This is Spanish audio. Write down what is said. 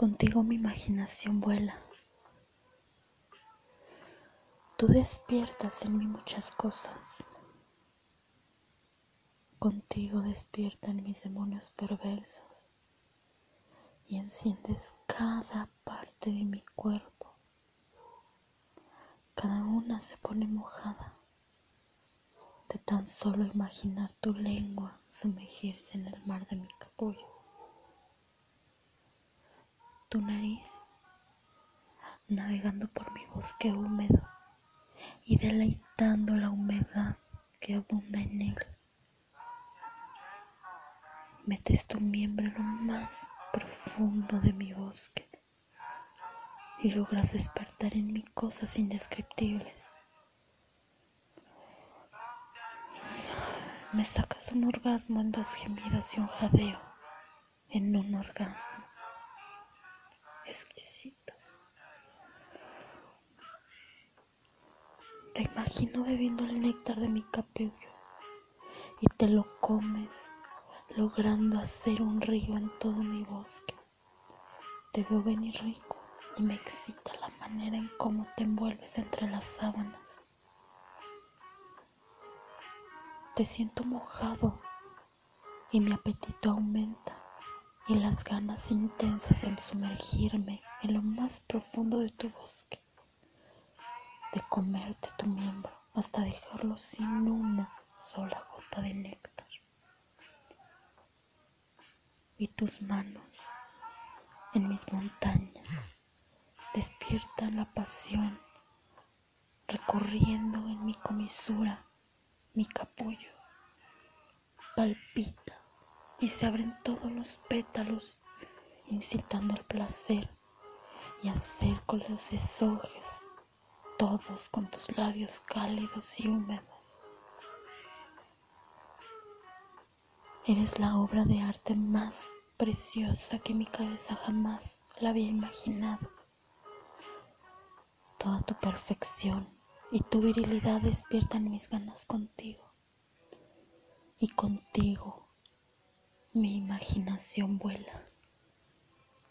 Contigo mi imaginación vuela. Tú despiertas en mí muchas cosas. Contigo despiertan mis demonios perversos y enciendes cada parte de mi cuerpo. Cada una se pone mojada de tan solo imaginar tu lengua sumergirse en el mar de mi capullo tu navegando por mi bosque húmedo y deleitando la humedad que abunda en él. Metes tu miembro en lo más profundo de mi bosque y logras despertar en mí cosas indescriptibles. Me sacas un orgasmo en dos gemidos y un jadeo en un orgasmo exquisito. Te imagino bebiendo el néctar de mi capullo y te lo comes, logrando hacer un río en todo mi bosque. Te veo venir rico y me excita la manera en cómo te envuelves entre las sábanas. Te siento mojado y mi apetito aumenta y las ganas intensas en sumergirme en lo más profundo de tu bosque, de comerte tu miembro hasta dejarlo sin una sola gota de néctar. Y tus manos en mis montañas despiertan la pasión, recorriendo en mi comisura mi capullo, palpita y se abren todos los pétalos, incitando al placer y hacer con los desojes, todos con tus labios cálidos y húmedos. Eres la obra de arte más preciosa que mi cabeza jamás la había imaginado. Toda tu perfección y tu virilidad despiertan mis ganas contigo. Y contigo mi imaginación vuela.